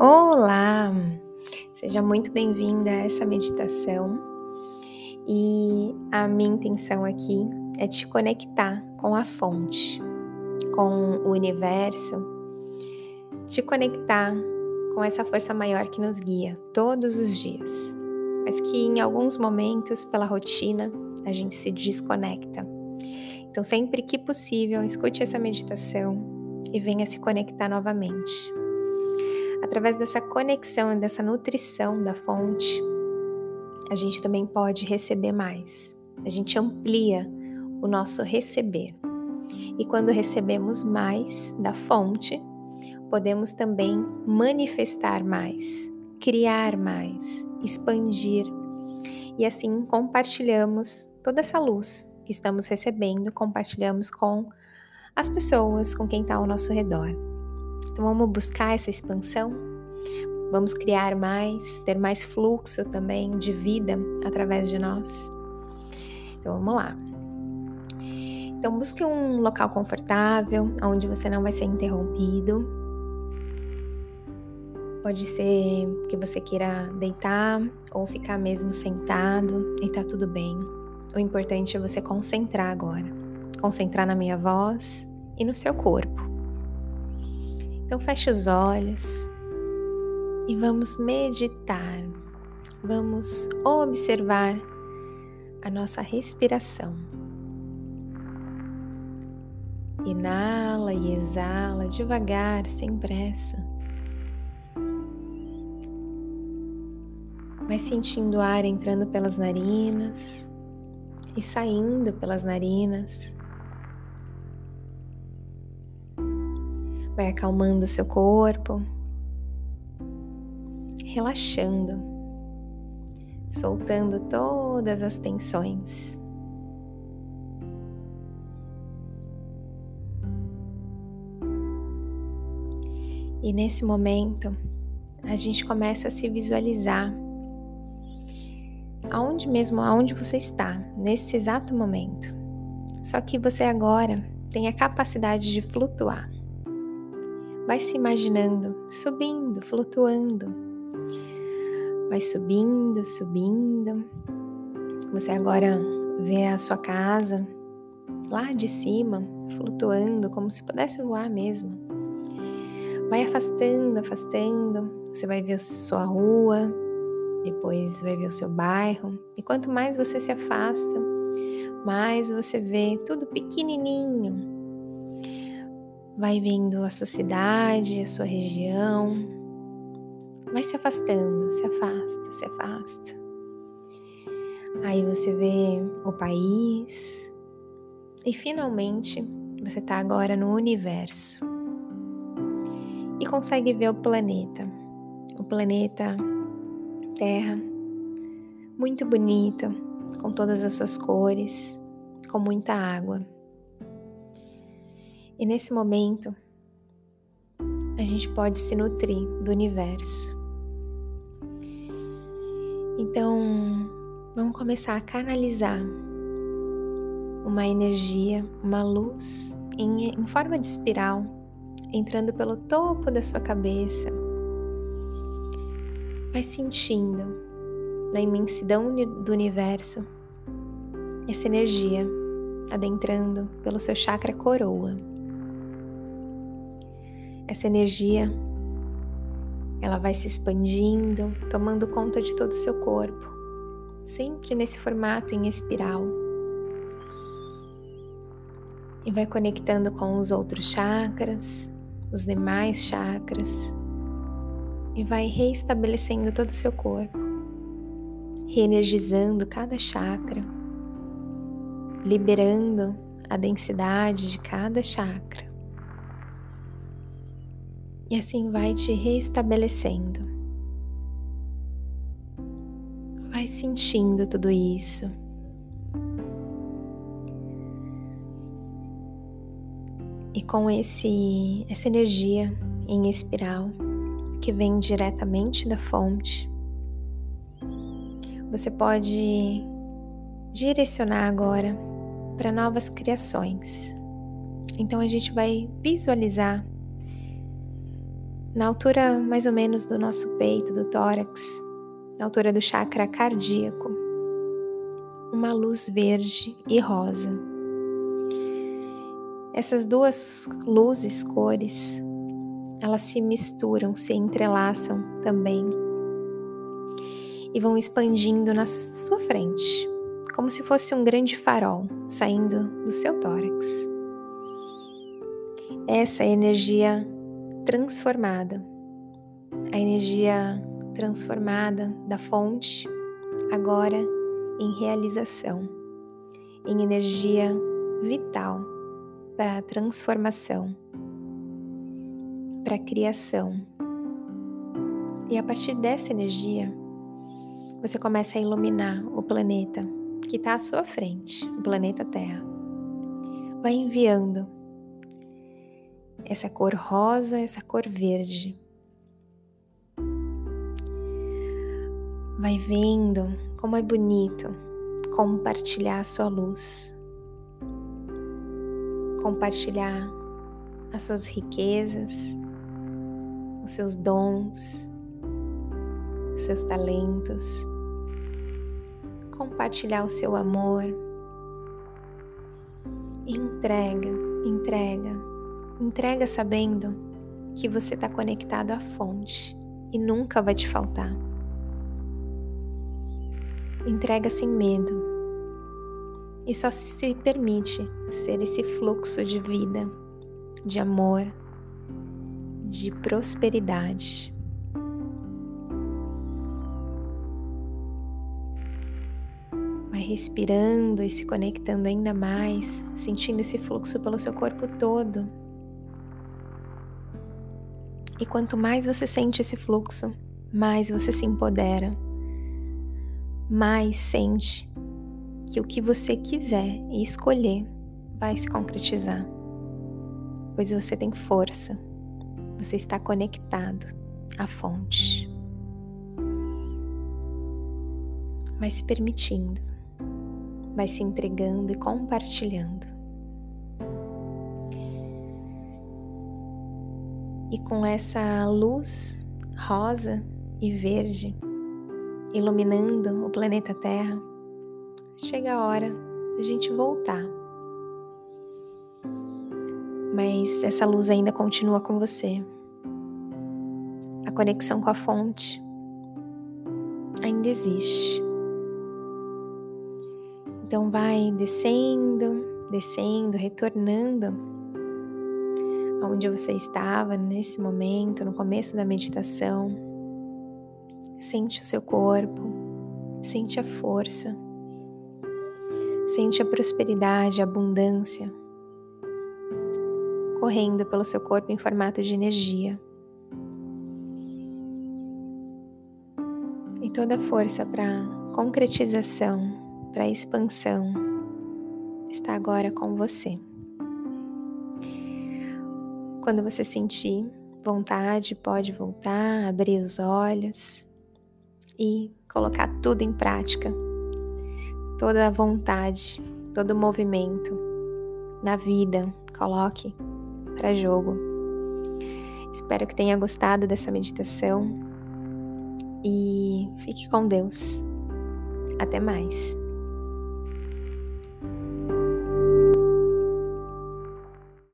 Olá! Seja muito bem-vinda a essa meditação e a minha intenção aqui é te conectar com a fonte, com o universo, te conectar com essa força maior que nos guia todos os dias, mas que em alguns momentos, pela rotina, a gente se desconecta. Então, sempre que possível, escute essa meditação e venha se conectar novamente. Através dessa conexão e dessa nutrição da fonte, a gente também pode receber mais. A gente amplia o nosso receber. E quando recebemos mais da fonte, podemos também manifestar mais, criar mais, expandir. E assim compartilhamos toda essa luz que estamos recebendo, compartilhamos com as pessoas, com quem está ao nosso redor. Então vamos buscar essa expansão, vamos criar mais, ter mais fluxo também de vida através de nós. Então vamos lá. Então busque um local confortável, onde você não vai ser interrompido. Pode ser que você queira deitar ou ficar mesmo sentado e tá tudo bem. O importante é você concentrar agora. Concentrar na minha voz e no seu corpo. Então feche os olhos e vamos meditar. Vamos observar a nossa respiração. Inala e exala devagar, sem pressa. Vai sentindo o ar entrando pelas narinas e saindo pelas narinas. Vai acalmando o seu corpo, relaxando, soltando todas as tensões. E nesse momento, a gente começa a se visualizar aonde mesmo, aonde você está, nesse exato momento. Só que você agora tem a capacidade de flutuar. Vai se imaginando subindo, flutuando. Vai subindo, subindo. Você agora vê a sua casa lá de cima, flutuando, como se pudesse voar mesmo. Vai afastando, afastando. Você vai ver a sua rua, depois vai ver o seu bairro. E quanto mais você se afasta, mais você vê tudo pequenininho, vai vendo a sua cidade, a sua região, vai se afastando, se afasta, se afasta. Aí você vê o país. E finalmente você está agora no universo. E consegue ver o planeta, o planeta Terra, muito bonito, com todas as suas cores, com muita água. E nesse momento, a gente pode se nutrir do universo. Então, vamos começar a canalizar uma energia, uma luz em, em forma de espiral, entrando pelo topo da sua cabeça. Vai sentindo na imensidão do universo essa energia adentrando pelo seu chakra coroa. Essa energia ela vai se expandindo, tomando conta de todo o seu corpo, sempre nesse formato em espiral. E vai conectando com os outros chakras, os demais chakras, e vai reestabelecendo todo o seu corpo, reenergizando cada chakra, liberando a densidade de cada chakra. E assim vai te restabelecendo. Vai sentindo tudo isso. E com esse essa energia em espiral que vem diretamente da fonte, você pode direcionar agora para novas criações. Então a gente vai visualizar na altura mais ou menos do nosso peito, do tórax, na altura do chakra cardíaco, uma luz verde e rosa. Essas duas luzes, cores, elas se misturam, se entrelaçam também e vão expandindo na sua frente, como se fosse um grande farol saindo do seu tórax. Essa é energia transformada, a energia transformada da fonte, agora em realização, em energia vital para a transformação, para a criação. E a partir dessa energia, você começa a iluminar o planeta que está à sua frente, o planeta Terra. Vai enviando essa cor rosa, essa cor verde. Vai vendo como é bonito compartilhar a sua luz, compartilhar as suas riquezas, os seus dons, os seus talentos, compartilhar o seu amor. Entrega, entrega, entrega sabendo que você está conectado à fonte e nunca vai te faltar. Entrega sem medo e só se permite ser esse fluxo de vida, de amor, de prosperidade. respirando e se conectando ainda mais, sentindo esse fluxo pelo seu corpo todo. E quanto mais você sente esse fluxo, mais você se empodera, mais sente que o que você quiser e escolher vai se concretizar, pois você tem força, você está conectado à fonte. Vai se permitindo vai se entregando e compartilhando. E com essa luz rosa e verde iluminando o planeta Terra, chega a hora da gente voltar. Mas essa luz ainda continua com você. A conexão com a fonte ainda existe. Então vai descendo, descendo, retornando aonde você estava nesse momento, no começo da meditação. Sente o seu corpo, sente a força, sente a prosperidade, a abundância correndo pelo seu corpo em formato de energia. E toda a força para concretização para expansão está agora com você. Quando você sentir vontade, pode voltar, abrir os olhos e colocar tudo em prática. Toda a vontade, todo o movimento na vida, coloque para jogo. Espero que tenha gostado dessa meditação e fique com Deus. Até mais.